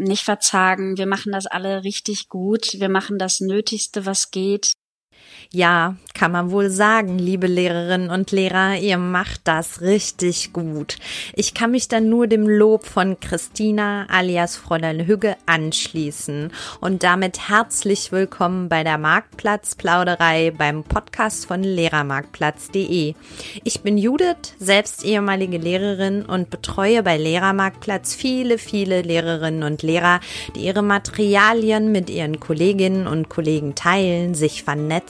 nicht verzagen. Wir machen das alle richtig gut. Wir machen das Nötigste, was geht. Ja, kann man wohl sagen, liebe Lehrerinnen und Lehrer, ihr macht das richtig gut. Ich kann mich dann nur dem Lob von Christina alias Fräulein Hügge anschließen und damit herzlich willkommen bei der Marktplatzplauderei beim Podcast von Lehrermarktplatz.de. Ich bin Judith, selbst ehemalige Lehrerin und betreue bei Lehrermarktplatz viele, viele Lehrerinnen und Lehrer, die ihre Materialien mit ihren Kolleginnen und Kollegen teilen, sich vernetzen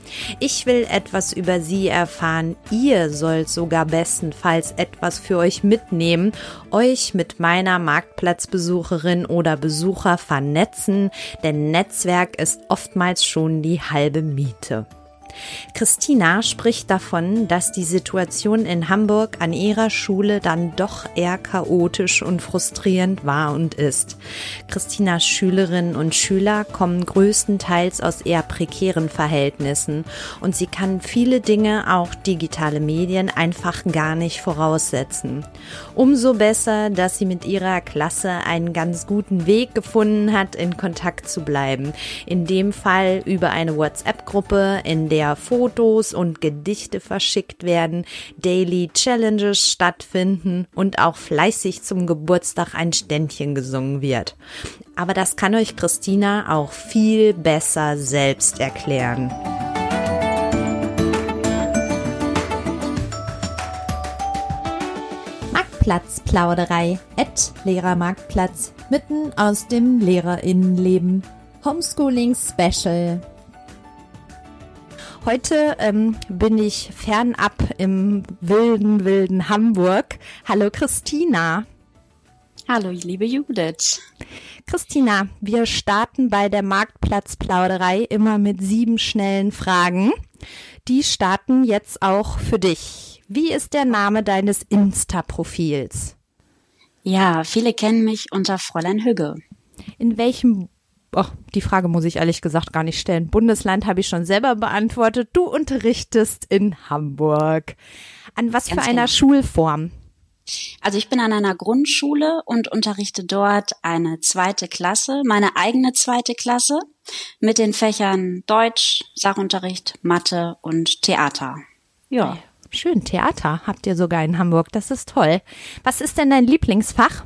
Ich will etwas über sie erfahren. Ihr sollt sogar bestenfalls etwas für euch mitnehmen, euch mit meiner Marktplatzbesucherin oder Besucher vernetzen, denn Netzwerk ist oftmals schon die halbe Miete. Christina spricht davon, dass die Situation in Hamburg an ihrer Schule dann doch eher chaotisch und frustrierend war und ist. Christinas Schülerinnen und Schüler kommen größtenteils aus eher prekären Verhältnissen und sie kann viele Dinge, auch digitale Medien, einfach gar nicht voraussetzen. Umso besser, dass sie mit ihrer Klasse einen ganz guten Weg gefunden hat, in Kontakt zu bleiben. In dem Fall über eine WhatsApp-Gruppe, in der der Fotos und Gedichte verschickt werden, Daily Challenges stattfinden und auch fleißig zum Geburtstag ein Ständchen gesungen wird. Aber das kann euch Christina auch viel besser selbst erklären. Marktplatzplauderei at Lehrermarktplatz mitten aus dem Lehrerinnenleben. Homeschooling Special Heute ähm, bin ich fernab im wilden, wilden Hamburg. Hallo Christina. Hallo, liebe Judith. Christina, wir starten bei der Marktplatzplauderei immer mit sieben schnellen Fragen. Die starten jetzt auch für dich. Wie ist der Name deines Insta-Profils? Ja, viele kennen mich unter Fräulein Hügge. In welchem Oh, die Frage muss ich ehrlich gesagt gar nicht stellen. Bundesland habe ich schon selber beantwortet. Du unterrichtest in Hamburg. An was Ganz für einer genau. Schulform? Also ich bin an einer Grundschule und unterrichte dort eine zweite Klasse, meine eigene zweite Klasse mit den Fächern Deutsch, Sachunterricht, Mathe und Theater. Ja. Schön, Theater habt ihr sogar in Hamburg. Das ist toll. Was ist denn dein Lieblingsfach?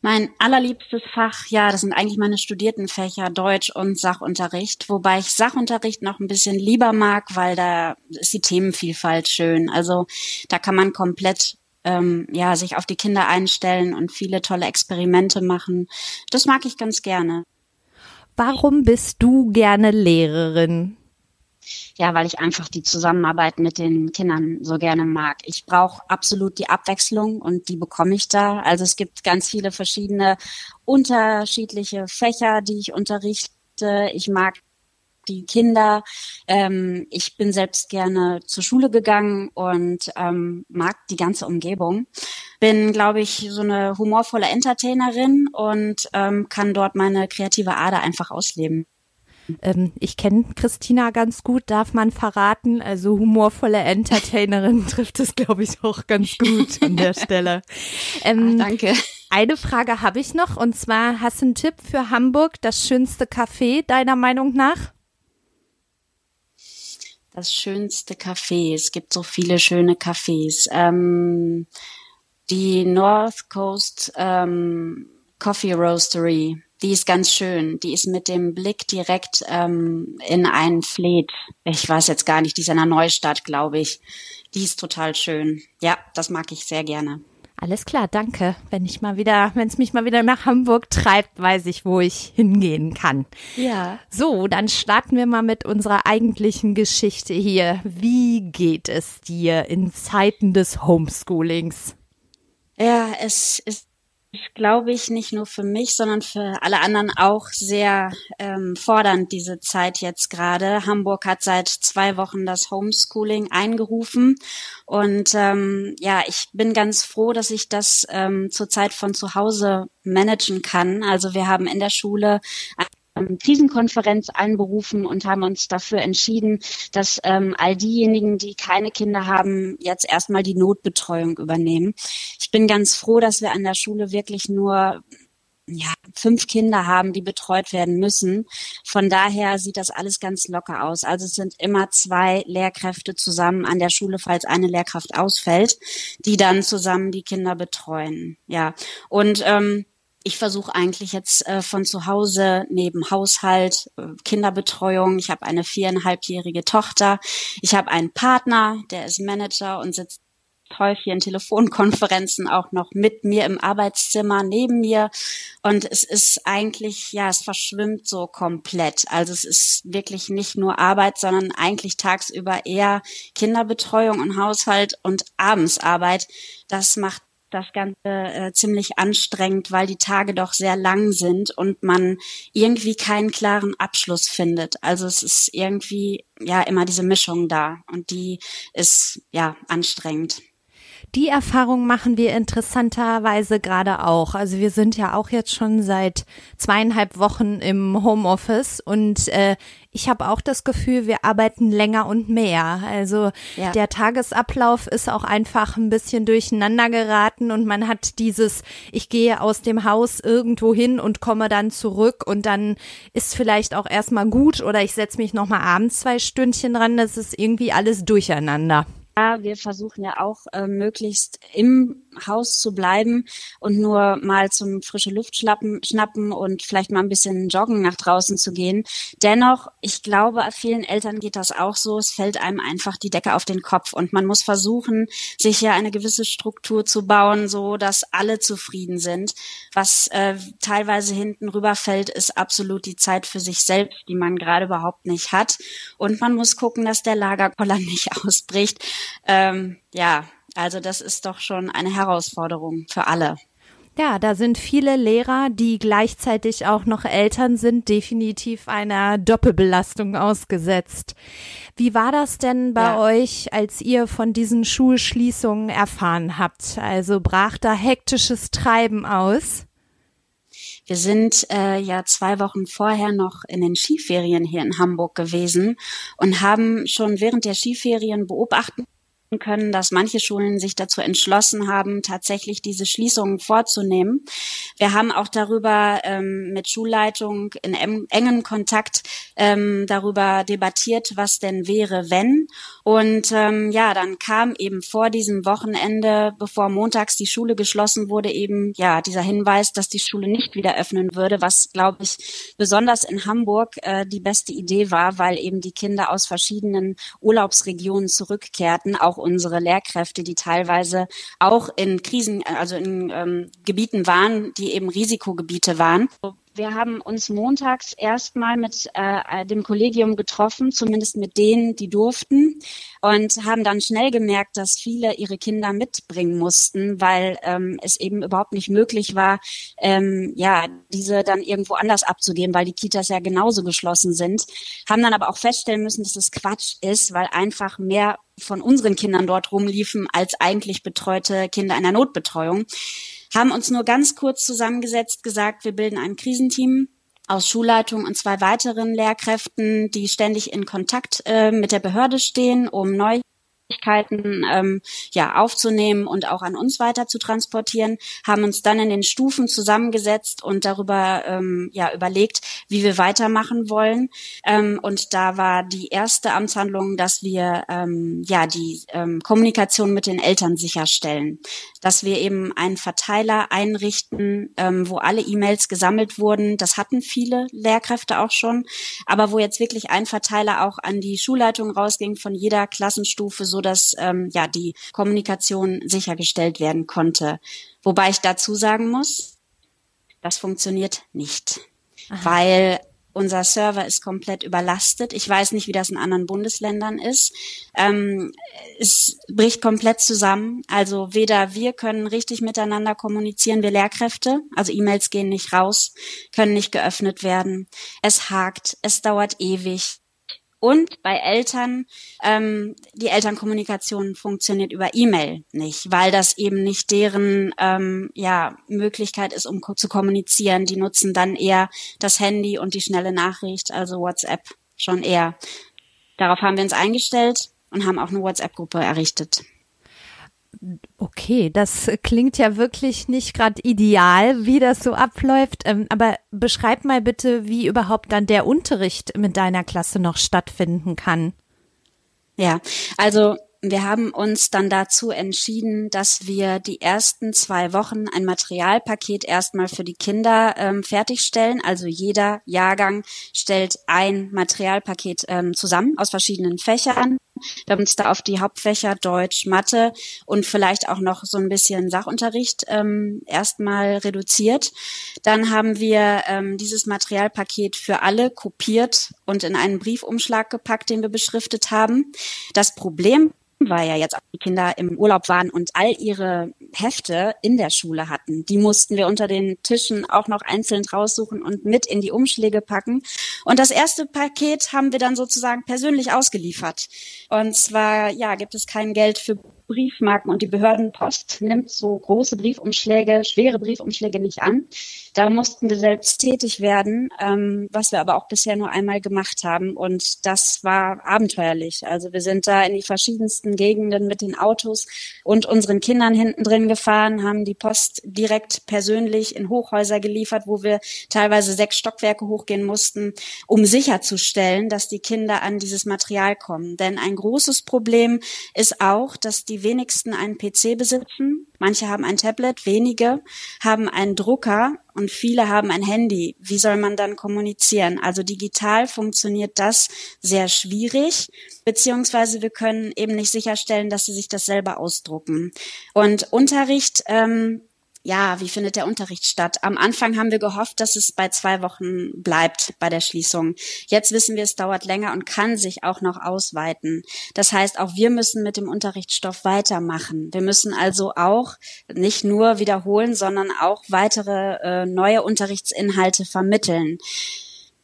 Mein allerliebstes Fach, ja, das sind eigentlich meine studierten Fächer Deutsch und Sachunterricht, wobei ich Sachunterricht noch ein bisschen lieber mag, weil da ist die Themenvielfalt schön. Also da kann man komplett ähm, ja sich auf die Kinder einstellen und viele tolle Experimente machen. Das mag ich ganz gerne. Warum bist du gerne Lehrerin? Ja, weil ich einfach die Zusammenarbeit mit den Kindern so gerne mag. Ich brauche absolut die Abwechslung und die bekomme ich da. Also es gibt ganz viele verschiedene unterschiedliche Fächer, die ich unterrichte. Ich mag die Kinder. Ähm, ich bin selbst gerne zur Schule gegangen und ähm, mag die ganze Umgebung. Bin, glaube ich, so eine humorvolle Entertainerin und ähm, kann dort meine kreative Ader einfach ausleben. Ähm, ich kenne Christina ganz gut, darf man verraten. Also humorvolle Entertainerin trifft es, glaube ich, auch ganz gut an der Stelle. Ähm, Ach, danke. Eine Frage habe ich noch und zwar hast du einen Tipp für Hamburg, das schönste Café deiner Meinung nach? Das schönste Café. Es gibt so viele schöne Cafés. Ähm, die North Coast ähm, Coffee Roastery die ist ganz schön. Die ist mit dem Blick direkt ähm, in einen Fleet. Ich weiß jetzt gar nicht, die ist in der Neustadt, glaube ich. Die ist total schön. Ja, das mag ich sehr gerne. Alles klar, danke. Wenn ich mal wieder, wenn es mich mal wieder nach Hamburg treibt, weiß ich, wo ich hingehen kann. Ja. So, dann starten wir mal mit unserer eigentlichen Geschichte hier. Wie geht es dir in Zeiten des Homeschoolings? Ja, es ist glaube ich, nicht nur für mich, sondern für alle anderen auch sehr ähm, fordernd, diese Zeit jetzt gerade. Hamburg hat seit zwei Wochen das Homeschooling eingerufen. Und ähm, ja, ich bin ganz froh, dass ich das ähm, zurzeit von zu Hause managen kann. Also wir haben in der Schule Krisenkonferenz einberufen und haben uns dafür entschieden, dass ähm, all diejenigen, die keine Kinder haben, jetzt erstmal die Notbetreuung übernehmen. Ich bin ganz froh, dass wir an der Schule wirklich nur ja, fünf Kinder haben, die betreut werden müssen. Von daher sieht das alles ganz locker aus. Also es sind immer zwei Lehrkräfte zusammen an der Schule, falls eine Lehrkraft ausfällt, die dann zusammen die Kinder betreuen. Ja, und ähm, ich versuche eigentlich jetzt äh, von zu Hause neben Haushalt, äh, Kinderbetreuung. Ich habe eine viereinhalbjährige Tochter. Ich habe einen Partner, der ist Manager und sitzt häufig in Telefonkonferenzen auch noch mit mir im Arbeitszimmer neben mir. Und es ist eigentlich, ja, es verschwimmt so komplett. Also es ist wirklich nicht nur Arbeit, sondern eigentlich tagsüber eher Kinderbetreuung und Haushalt und Abendsarbeit. Das macht das Ganze äh, ziemlich anstrengend, weil die Tage doch sehr lang sind und man irgendwie keinen klaren Abschluss findet. Also es ist irgendwie ja immer diese Mischung da und die ist ja anstrengend. Die Erfahrung machen wir interessanterweise gerade auch. Also wir sind ja auch jetzt schon seit zweieinhalb Wochen im Homeoffice und äh, ich habe auch das Gefühl, wir arbeiten länger und mehr. Also ja. der Tagesablauf ist auch einfach ein bisschen durcheinander geraten und man hat dieses, ich gehe aus dem Haus irgendwo hin und komme dann zurück und dann ist vielleicht auch erstmal gut oder ich setze mich nochmal abends zwei Stündchen dran. Das ist irgendwie alles durcheinander. Ja, wir versuchen ja auch äh, möglichst im Haus zu bleiben und nur mal zum frische Luft schnappen, schnappen und vielleicht mal ein bisschen joggen nach draußen zu gehen. Dennoch, ich glaube, vielen Eltern geht das auch so. Es fällt einem einfach die Decke auf den Kopf und man muss versuchen, sich ja eine gewisse Struktur zu bauen, so dass alle zufrieden sind. Was äh, teilweise hinten rüberfällt, ist absolut die Zeit für sich selbst, die man gerade überhaupt nicht hat. Und man muss gucken, dass der Lagerkoller nicht ausbricht ähm, ja, also das ist doch schon eine Herausforderung für alle. Ja, da sind viele Lehrer, die gleichzeitig auch noch Eltern sind, definitiv einer Doppelbelastung ausgesetzt. Wie war das denn bei ja. euch, als ihr von diesen Schulschließungen erfahren habt? Also brach da hektisches Treiben aus? Wir sind äh, ja zwei Wochen vorher noch in den Skiferien hier in Hamburg gewesen und haben schon während der Skiferien beobachten können, dass manche Schulen sich dazu entschlossen haben, tatsächlich diese Schließungen vorzunehmen. Wir haben auch darüber ähm, mit Schulleitung in engem Kontakt ähm, darüber debattiert, was denn wäre, wenn. Und ähm, ja, dann kam eben vor diesem Wochenende, bevor montags die Schule geschlossen wurde, eben ja dieser Hinweis, dass die Schule nicht wieder öffnen würde, was glaube ich besonders in Hamburg äh, die beste Idee war, weil eben die Kinder aus verschiedenen Urlaubsregionen zurückkehrten, auch unsere Lehrkräfte, die teilweise auch in Krisen, also in ähm, Gebieten waren, die eben Risikogebiete waren. Wir haben uns montags erstmal mit äh, dem Kollegium getroffen, zumindest mit denen, die durften, und haben dann schnell gemerkt, dass viele ihre Kinder mitbringen mussten, weil ähm, es eben überhaupt nicht möglich war, ähm, ja, diese dann irgendwo anders abzugeben, weil die Kitas ja genauso geschlossen sind. Haben dann aber auch feststellen müssen, dass es Quatsch ist, weil einfach mehr von unseren Kindern dort rumliefen als eigentlich betreute Kinder in der Notbetreuung haben uns nur ganz kurz zusammengesetzt, gesagt, wir bilden ein Krisenteam aus Schulleitung und zwei weiteren Lehrkräften, die ständig in Kontakt äh, mit der Behörde stehen, um neu Möglichkeiten ähm, ja aufzunehmen und auch an uns weiter zu transportieren, haben uns dann in den Stufen zusammengesetzt und darüber ähm, ja überlegt, wie wir weitermachen wollen. Ähm, und da war die erste Amtshandlung, dass wir ähm, ja die ähm, Kommunikation mit den Eltern sicherstellen, dass wir eben einen Verteiler einrichten, ähm, wo alle E-Mails gesammelt wurden. Das hatten viele Lehrkräfte auch schon, aber wo jetzt wirklich ein Verteiler auch an die Schulleitung rausging von jeder Klassenstufe, so so dass ähm, ja die Kommunikation sichergestellt werden konnte. Wobei ich dazu sagen muss, das funktioniert nicht, Aha. weil unser Server ist komplett überlastet. Ich weiß nicht, wie das in anderen Bundesländern ist. Ähm, es bricht komplett zusammen. Also weder wir können richtig miteinander kommunizieren, wir Lehrkräfte. Also E-Mails gehen nicht raus, können nicht geöffnet werden. Es hakt, es dauert ewig. Und bei Eltern, ähm, die Elternkommunikation funktioniert über E-Mail nicht, weil das eben nicht deren ähm, ja, Möglichkeit ist, um zu kommunizieren. Die nutzen dann eher das Handy und die schnelle Nachricht, also WhatsApp schon eher. Darauf haben wir uns eingestellt und haben auch eine WhatsApp-Gruppe errichtet. Okay, das klingt ja wirklich nicht gerade ideal, wie das so abläuft. Ähm, aber beschreib mal bitte, wie überhaupt dann der Unterricht mit deiner Klasse noch stattfinden kann. Ja, also wir haben uns dann dazu entschieden, dass wir die ersten zwei Wochen ein Materialpaket erstmal für die Kinder ähm, fertigstellen. Also jeder Jahrgang stellt ein Materialpaket ähm, zusammen aus verschiedenen Fächern. Wir haben uns da auf die Hauptfächer Deutsch, Mathe und vielleicht auch noch so ein bisschen Sachunterricht ähm, erstmal reduziert. Dann haben wir ähm, dieses Materialpaket für alle kopiert und in einen Briefumschlag gepackt, den wir beschriftet haben. Das Problem weil ja jetzt auch die Kinder im Urlaub waren und all ihre Hefte in der Schule hatten. Die mussten wir unter den Tischen auch noch einzeln raussuchen und mit in die Umschläge packen. Und das erste Paket haben wir dann sozusagen persönlich ausgeliefert. Und zwar, ja, gibt es kein Geld für Briefmarken und die Behördenpost nimmt so große Briefumschläge, schwere Briefumschläge nicht an. Da mussten wir selbst tätig werden, ähm, was wir aber auch bisher nur einmal gemacht haben. Und das war abenteuerlich. Also wir sind da in die verschiedensten Gegenden mit den Autos und unseren Kindern hinten drin gefahren, haben die Post direkt persönlich in Hochhäuser geliefert, wo wir teilweise sechs Stockwerke hochgehen mussten, um sicherzustellen, dass die Kinder an dieses Material kommen. Denn ein großes Problem ist auch, dass die wenigsten einen PC besitzen. Manche haben ein Tablet, wenige haben einen Drucker und viele haben ein Handy. Wie soll man dann kommunizieren? Also digital funktioniert das sehr schwierig, beziehungsweise wir können eben nicht sicherstellen, dass sie sich das selber ausdrucken. Und Unterricht ähm, ja, wie findet der Unterricht statt? Am Anfang haben wir gehofft, dass es bei zwei Wochen bleibt bei der Schließung. Jetzt wissen wir, es dauert länger und kann sich auch noch ausweiten. Das heißt, auch wir müssen mit dem Unterrichtsstoff weitermachen. Wir müssen also auch nicht nur wiederholen, sondern auch weitere äh, neue Unterrichtsinhalte vermitteln.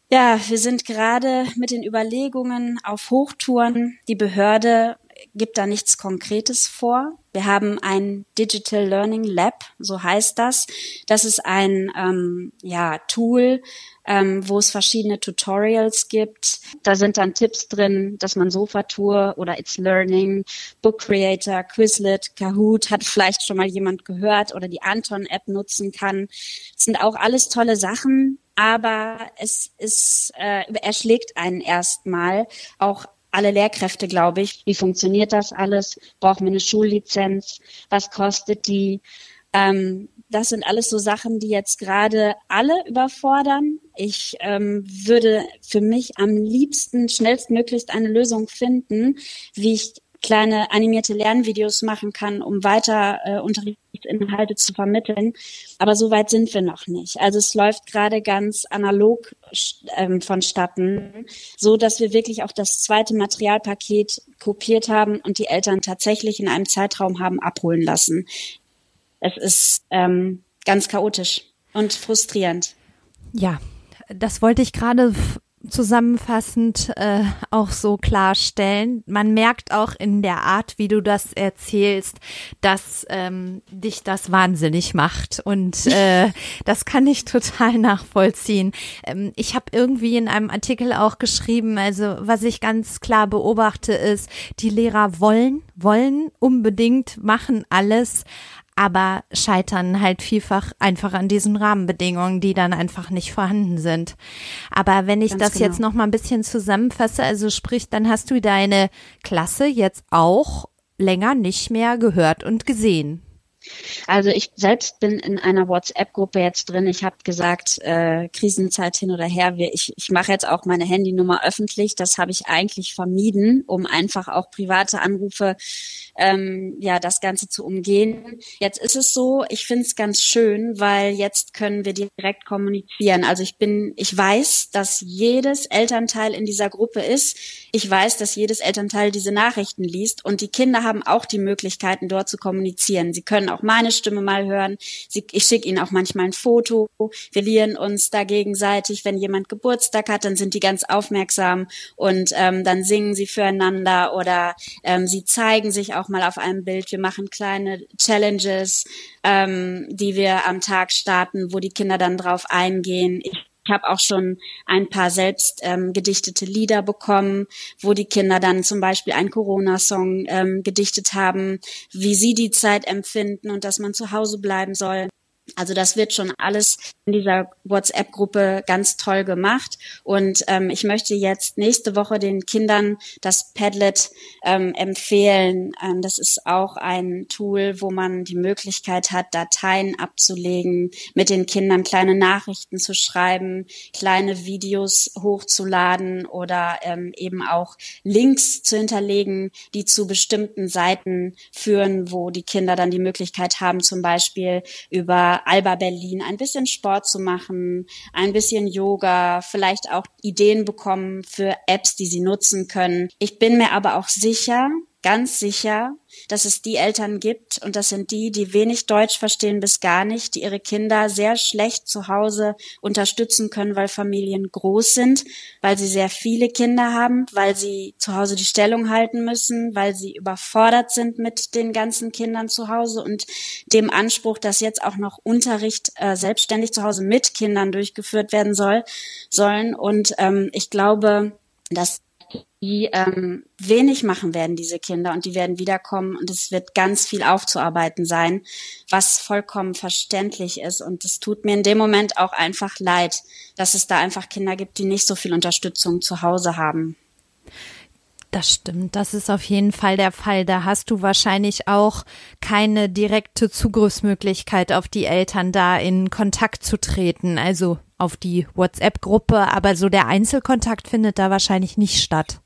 Ja, wir sind gerade mit den Überlegungen auf Hochtouren. Die Behörde gibt da nichts Konkretes vor. Wir haben ein Digital Learning Lab, so heißt das. Das ist ein ähm, ja, Tool, ähm, wo es verschiedene Tutorials gibt. Da sind dann Tipps drin, dass man Sofa-Tour oder It's Learning, Book Creator, Quizlet, Kahoot, hat vielleicht schon mal jemand gehört oder die Anton-App nutzen kann. Das sind auch alles tolle Sachen, aber es ist, äh, erschlägt einen erstmal auch alle Lehrkräfte, glaube ich. Wie funktioniert das alles? Brauchen wir eine Schullizenz? Was kostet die? Ähm, das sind alles so Sachen, die jetzt gerade alle überfordern. Ich ähm, würde für mich am liebsten schnellstmöglichst eine Lösung finden, wie ich kleine animierte Lernvideos machen kann, um weiter äh, Unterrichtsinhalte zu vermitteln. Aber so weit sind wir noch nicht. Also es läuft gerade ganz analog ähm, vonstatten, so dass wir wirklich auch das zweite Materialpaket kopiert haben und die Eltern tatsächlich in einem Zeitraum haben abholen lassen. Es ist ähm, ganz chaotisch und frustrierend. Ja, das wollte ich gerade zusammenfassend äh, auch so klarstellen. Man merkt auch in der Art, wie du das erzählst, dass ähm, dich das wahnsinnig macht. Und äh, das kann ich total nachvollziehen. Ähm, ich habe irgendwie in einem Artikel auch geschrieben, also was ich ganz klar beobachte, ist, die Lehrer wollen, wollen unbedingt, machen alles, aber scheitern halt vielfach einfach an diesen Rahmenbedingungen, die dann einfach nicht vorhanden sind. Aber wenn ich Ganz das genau. jetzt noch mal ein bisschen zusammenfasse, also sprich, dann hast du deine Klasse jetzt auch länger nicht mehr gehört und gesehen. Also ich selbst bin in einer WhatsApp-Gruppe jetzt drin. Ich habe gesagt, äh, Krisenzeit hin oder her. Ich, ich mache jetzt auch meine Handynummer öffentlich. Das habe ich eigentlich vermieden, um einfach auch private Anrufe, ähm, ja, das Ganze zu umgehen. Jetzt ist es so, ich finde es ganz schön, weil jetzt können wir direkt kommunizieren. Also ich bin, ich weiß, dass jedes Elternteil in dieser Gruppe ist. Ich weiß, dass jedes Elternteil diese Nachrichten liest und die Kinder haben auch die Möglichkeiten, dort zu kommunizieren. Sie können auch meine Stimme mal hören. Sie, ich schicke ihnen auch manchmal ein Foto. Wir lieren uns da gegenseitig. Wenn jemand Geburtstag hat, dann sind die ganz aufmerksam und ähm, dann singen sie füreinander oder ähm, sie zeigen sich auch mal auf einem Bild. Wir machen kleine Challenges, ähm, die wir am Tag starten, wo die Kinder dann drauf eingehen. Ich ich habe auch schon ein paar selbst ähm, gedichtete Lieder bekommen, wo die Kinder dann zum Beispiel einen Corona-Song ähm, gedichtet haben, wie sie die Zeit empfinden und dass man zu Hause bleiben soll. Also das wird schon alles in dieser WhatsApp-Gruppe ganz toll gemacht. Und ähm, ich möchte jetzt nächste Woche den Kindern das Padlet ähm, empfehlen. Ähm, das ist auch ein Tool, wo man die Möglichkeit hat, Dateien abzulegen, mit den Kindern kleine Nachrichten zu schreiben, kleine Videos hochzuladen oder ähm, eben auch Links zu hinterlegen, die zu bestimmten Seiten führen, wo die Kinder dann die Möglichkeit haben, zum Beispiel über Alba Berlin ein bisschen Sport zu machen, ein bisschen Yoga, vielleicht auch Ideen bekommen für Apps, die sie nutzen können. Ich bin mir aber auch sicher, ganz sicher, dass es die Eltern gibt, und das sind die, die wenig Deutsch verstehen bis gar nicht, die ihre Kinder sehr schlecht zu Hause unterstützen können, weil Familien groß sind, weil sie sehr viele Kinder haben, weil sie zu Hause die Stellung halten müssen, weil sie überfordert sind mit den ganzen Kindern zu Hause und dem Anspruch, dass jetzt auch noch Unterricht äh, selbstständig zu Hause mit Kindern durchgeführt werden soll, sollen. Und ähm, ich glaube, dass die ähm, wenig machen werden, diese Kinder, und die werden wiederkommen und es wird ganz viel aufzuarbeiten sein, was vollkommen verständlich ist. Und es tut mir in dem Moment auch einfach leid, dass es da einfach Kinder gibt, die nicht so viel Unterstützung zu Hause haben. Das stimmt, das ist auf jeden Fall der Fall. Da hast du wahrscheinlich auch keine direkte Zugriffsmöglichkeit auf die Eltern da in Kontakt zu treten, also auf die WhatsApp-Gruppe, aber so der Einzelkontakt findet da wahrscheinlich nicht statt.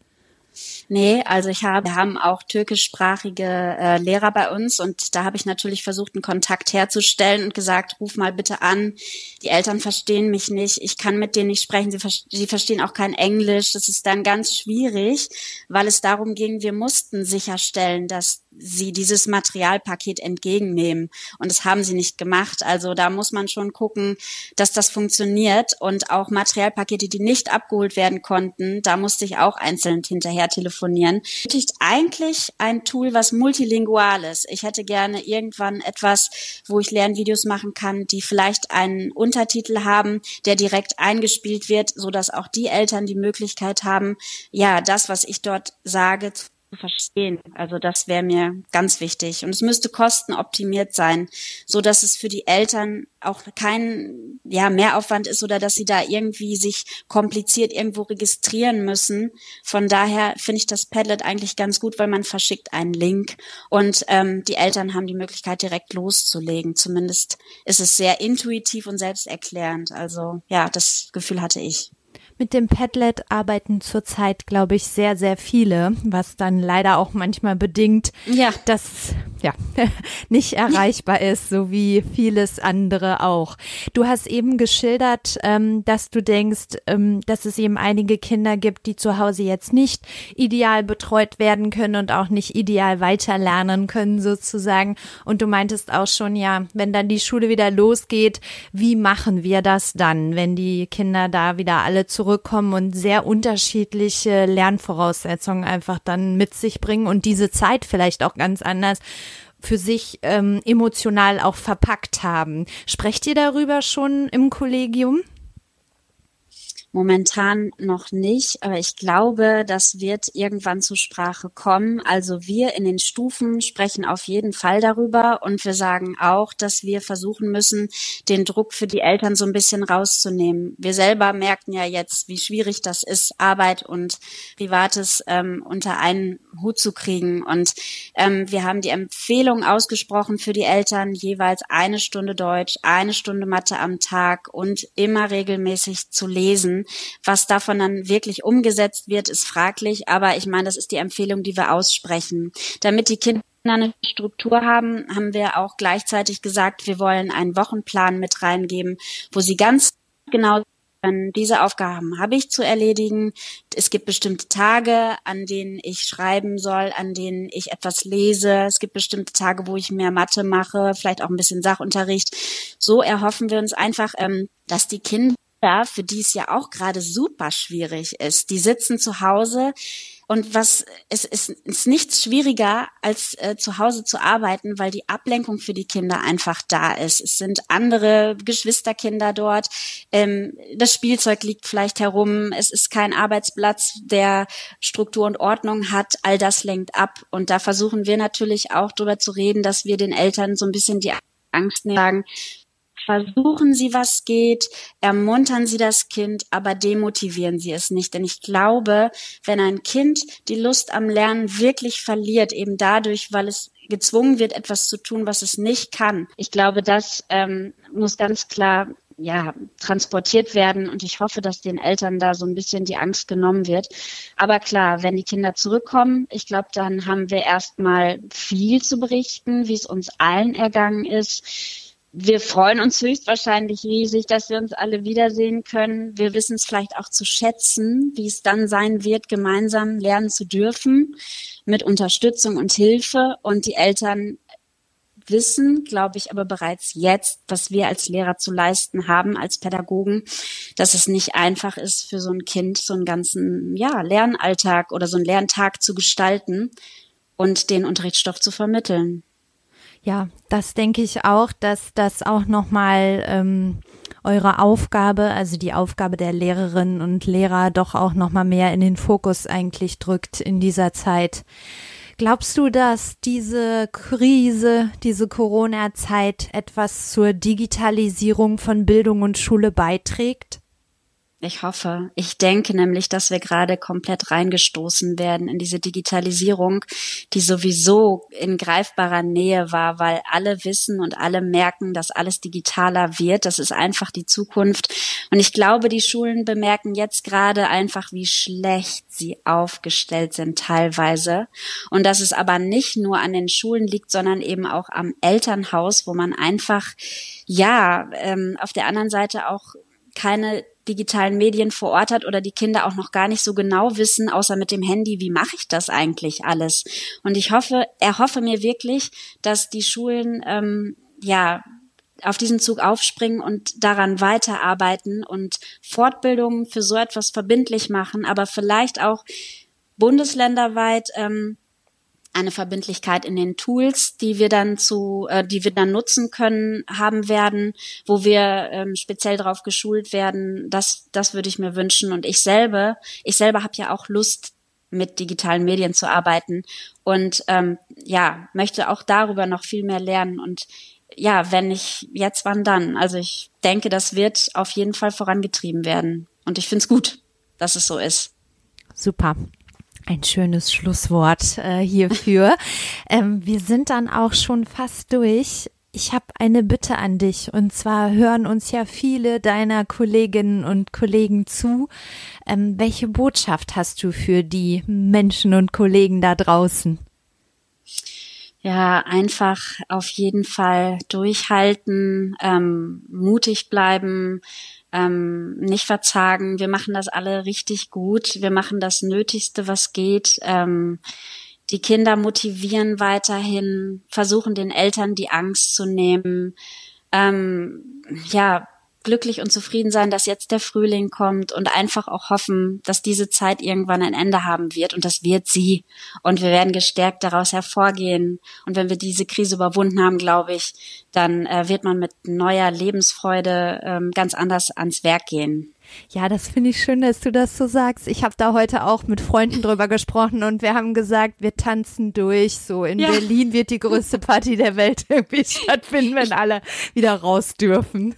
Nee, also ich habe, wir haben auch türkischsprachige äh, Lehrer bei uns und da habe ich natürlich versucht, einen Kontakt herzustellen und gesagt, ruf mal bitte an. Die Eltern verstehen mich nicht, ich kann mit denen nicht sprechen, sie, sie verstehen auch kein Englisch. Das ist dann ganz schwierig, weil es darum ging, wir mussten sicherstellen, dass sie dieses Materialpaket entgegennehmen. Und das haben sie nicht gemacht. Also da muss man schon gucken, dass das funktioniert. Und auch Materialpakete, die nicht abgeholt werden konnten, da musste ich auch einzeln hinterher telefonieren. Benötigt eigentlich ein Tool, was multilingual ist. Ich hätte gerne irgendwann etwas, wo ich Lernvideos machen kann, die vielleicht einen Untertitel haben, der direkt eingespielt wird, so dass auch die Eltern die Möglichkeit haben, ja, das, was ich dort sage, zu verstehen. Also das wäre mir ganz wichtig. Und es müsste kostenoptimiert sein, so dass es für die Eltern auch kein ja, Mehraufwand ist oder dass sie da irgendwie sich kompliziert irgendwo registrieren müssen. Von daher finde ich das Padlet eigentlich ganz gut, weil man verschickt einen Link und ähm, die Eltern haben die Möglichkeit, direkt loszulegen. Zumindest ist es sehr intuitiv und selbsterklärend. Also ja, das Gefühl hatte ich. Mit dem Padlet arbeiten zurzeit, glaube ich, sehr, sehr viele, was dann leider auch manchmal bedingt, ja. dass ja nicht erreichbar ist, so wie vieles andere auch. Du hast eben geschildert, ähm, dass du denkst, ähm, dass es eben einige Kinder gibt, die zu Hause jetzt nicht ideal betreut werden können und auch nicht ideal weiterlernen können sozusagen. Und du meintest auch schon, ja, wenn dann die Schule wieder losgeht, wie machen wir das dann, wenn die Kinder da wieder alle zurück zurückkommen und sehr unterschiedliche Lernvoraussetzungen einfach dann mit sich bringen und diese Zeit vielleicht auch ganz anders für sich ähm, emotional auch verpackt haben. Sprecht ihr darüber schon im Kollegium? Momentan noch nicht, aber ich glaube, das wird irgendwann zur Sprache kommen. Also wir in den Stufen sprechen auf jeden Fall darüber und wir sagen auch, dass wir versuchen müssen, den Druck für die Eltern so ein bisschen rauszunehmen. Wir selber merken ja jetzt, wie schwierig das ist, Arbeit und Privates ähm, unter einen Hut zu kriegen. Und Ähm, wir haben die Empfehlung ausgesprochen für die Eltern, jeweils eine Stunde Deutsch, eine Stunde Mathe am Tag und immer regelmäßig zu lesen. Was davon dann wirklich umgesetzt wird, ist fraglich, aber ich meine, das ist die Empfehlung, die wir aussprechen. Damit die Kinder eine Struktur haben, haben wir auch gleichzeitig gesagt, wir wollen einen Wochenplan mit reingeben, wo sie ganz genau diese Aufgaben habe ich zu erledigen. Es gibt bestimmte Tage, an denen ich schreiben soll, an denen ich etwas lese. Es gibt bestimmte Tage, wo ich mehr Mathe mache, vielleicht auch ein bisschen Sachunterricht. So erhoffen wir uns einfach, ähm, dass die Kinder, für die es ja auch gerade super schwierig ist, die sitzen zu Hause, und was es ist, ist nichts schwieriger, als äh, zu Hause zu arbeiten, weil die Ablenkung für die Kinder einfach da ist. Es sind andere Geschwisterkinder dort. Ähm, das Spielzeug liegt vielleicht herum. Es ist kein Arbeitsplatz, der Struktur und Ordnung hat. All das lenkt ab. Und da versuchen wir natürlich auch darüber zu reden, dass wir den Eltern so ein bisschen die Angst nehmen, versuchen Sie, was geht, ermuntern Sie das Kind, aber demotivieren Sie es nicht. Denn ich glaube, wenn ein Kind die Lust am Lernen wirklich verliert, eben dadurch, weil es gezwungen wird, etwas zu tun, was es nicht kann. Ich glaube, das ähm, muss ganz klar ja, transportiert werden und ich hoffe, dass den Eltern da so ein bisschen die Angst genommen wird. Aber klar, wenn die Kinder zurückkommen, ich glaube, dann haben wir erstmal viel zu berichten, wie es uns allen ergangen ist wir freuen uns höchstwahrscheinlich riesig, dass wir uns alle wiedersehen können. Wir wissen es vielleicht auch zu schätzen, wie es dann sein wird, gemeinsam lernen zu dürfen mit Unterstützung und Hilfe. Und die Eltern wissen, glaube ich, aber bereits jetzt, was wir als Lehrer zu leisten haben, als Pädagogen, dass es nicht einfach ist für so ein Kind, so einen ganzen, ja, Lernalltag oder so einen Lerntag zu gestalten und den Unterrichtsstoff zu vermitteln. Ja, das denke ich auch, dass das auch nochmal ähm, eure Aufgabe, also die Aufgabe der Lehrerinnen und Lehrer doch auch nochmal mehr in den Fokus eigentlich drückt in dieser Zeit. Glaubst du, dass diese Krise, diese Corona-Zeit etwas zur Digitalisierung von Bildung und Schule beiträgt? Ich hoffe. Ich denke nämlich, dass wir gerade komplett reingestoßen werden in diese Digitalisierung, die sowieso in greifbarer Nähe war, weil alle wissen und alle merken, dass alles digitaler wird. Das ist einfach die Zukunft. Und ich glaube, die Schulen bemerken jetzt gerade einfach, wie schlecht sie aufgestellt sind teilweise. Und dass es aber nicht nur an den Schulen liegt, sondern eben auch am Elternhaus, wo man einfach, ja, ähm, auf der anderen Seite auch keine digitalen Medien vor Ort hat oder die Kinder auch noch gar nicht so genau wissen, außer mit dem Handy, wie mache ich das eigentlich alles? Und ich hoffe, erhoffe mir wirklich, dass die Schulen ähm, ja auf diesen Zug aufspringen und daran weiterarbeiten und Fortbildungen für so etwas verbindlich machen, aber vielleicht auch bundesländerweit ähm, eine Verbindlichkeit in den Tools, die wir dann zu, äh, die wir dann nutzen können, haben werden, wo wir ähm, speziell darauf geschult werden. Das, das würde ich mir wünschen. Und ich selber, ich selber habe ja auch Lust, mit digitalen Medien zu arbeiten und ähm, ja möchte auch darüber noch viel mehr lernen und ja, wenn nicht jetzt, wann dann? Also ich denke, das wird auf jeden Fall vorangetrieben werden und ich finde es gut, dass es so ist. Super. Ein schönes Schlusswort äh, hierfür. ähm, wir sind dann auch schon fast durch. Ich habe eine Bitte an dich und zwar hören uns ja viele deiner Kolleginnen und Kollegen zu. Ähm, welche Botschaft hast du für die Menschen und Kollegen da draußen? Ja, einfach auf jeden Fall durchhalten, ähm, mutig bleiben, ähm, nicht verzagen. Wir machen das alle richtig gut. Wir machen das Nötigste, was geht. Ähm, die Kinder motivieren weiterhin, versuchen den Eltern die Angst zu nehmen. Ähm, ja, glücklich und zufrieden sein, dass jetzt der Frühling kommt und einfach auch hoffen, dass diese Zeit irgendwann ein Ende haben wird und das wird sie. Und wir werden gestärkt daraus hervorgehen. Und wenn wir diese Krise überwunden haben, glaube ich, dann äh, wird man mit neuer Lebensfreude ähm, ganz anders ans Werk gehen. Ja, das finde ich schön, dass du das so sagst. Ich habe da heute auch mit Freunden drüber gesprochen und wir haben gesagt, wir tanzen durch. So in ja. Berlin wird die größte Party der Welt irgendwie stattfinden, wenn alle wieder raus dürfen.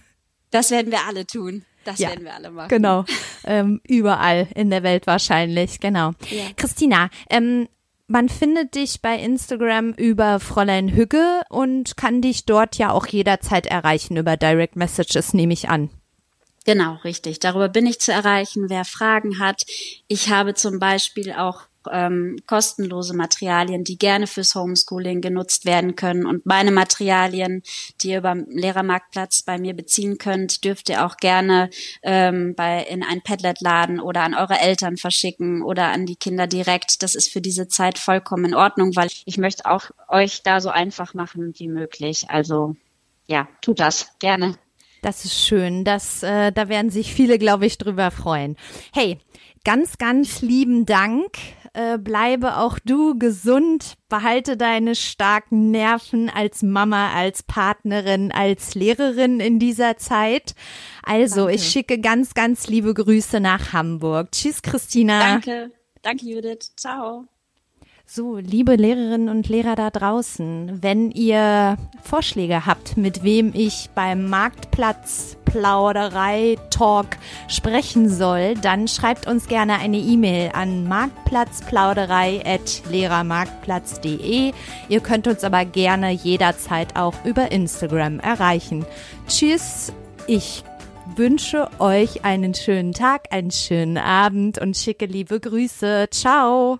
Das werden wir alle tun. Das ja, werden wir alle machen. Genau. Ähm, überall in der Welt wahrscheinlich, genau. Ja. Christina, ähm, man findet dich bei Instagram über Fräulein Hügge und kann dich dort ja auch jederzeit erreichen über Direct Messages, nehme ich an. Genau, richtig. Darüber bin ich zu erreichen, wer Fragen hat. Ich habe zum Beispiel auch ähm, kostenlose Materialien, die gerne fürs Homeschooling genutzt werden können. Und meine Materialien, die ihr beim Lehrermarktplatz bei mir beziehen könnt, dürft ihr auch gerne ähm, bei in ein Padlet-Laden oder an eure Eltern verschicken oder an die Kinder direkt. Das ist für diese Zeit vollkommen in Ordnung, weil ich möchte auch euch da so einfach machen wie möglich. Also ja, tut das gerne. Das ist schön. Das, äh, da werden sich viele, glaube ich, drüber freuen. Hey, ganz, ganz lieben Dank äh, bleibe auch du gesund, behalte deine starken Nerven als Mama, als Partnerin, als Lehrerin in dieser Zeit. Also, Danke. ich schicke ganz, ganz liebe Grüße nach Hamburg. Tschüss, Christina. Danke. Danke, Judith. Ciao. So, liebe Lehrerinnen und Lehrer da draußen, wenn ihr Vorschläge habt, mit wem ich beim Marktplatz Plauderei Talk sprechen soll, dann schreibt uns gerne eine E-Mail an marktplatzplauderei@lehrermarktplatz.de. Ihr könnt uns aber gerne jederzeit auch über Instagram erreichen. Tschüss, ich wünsche euch einen schönen Tag, einen schönen Abend und schicke liebe Grüße. Ciao.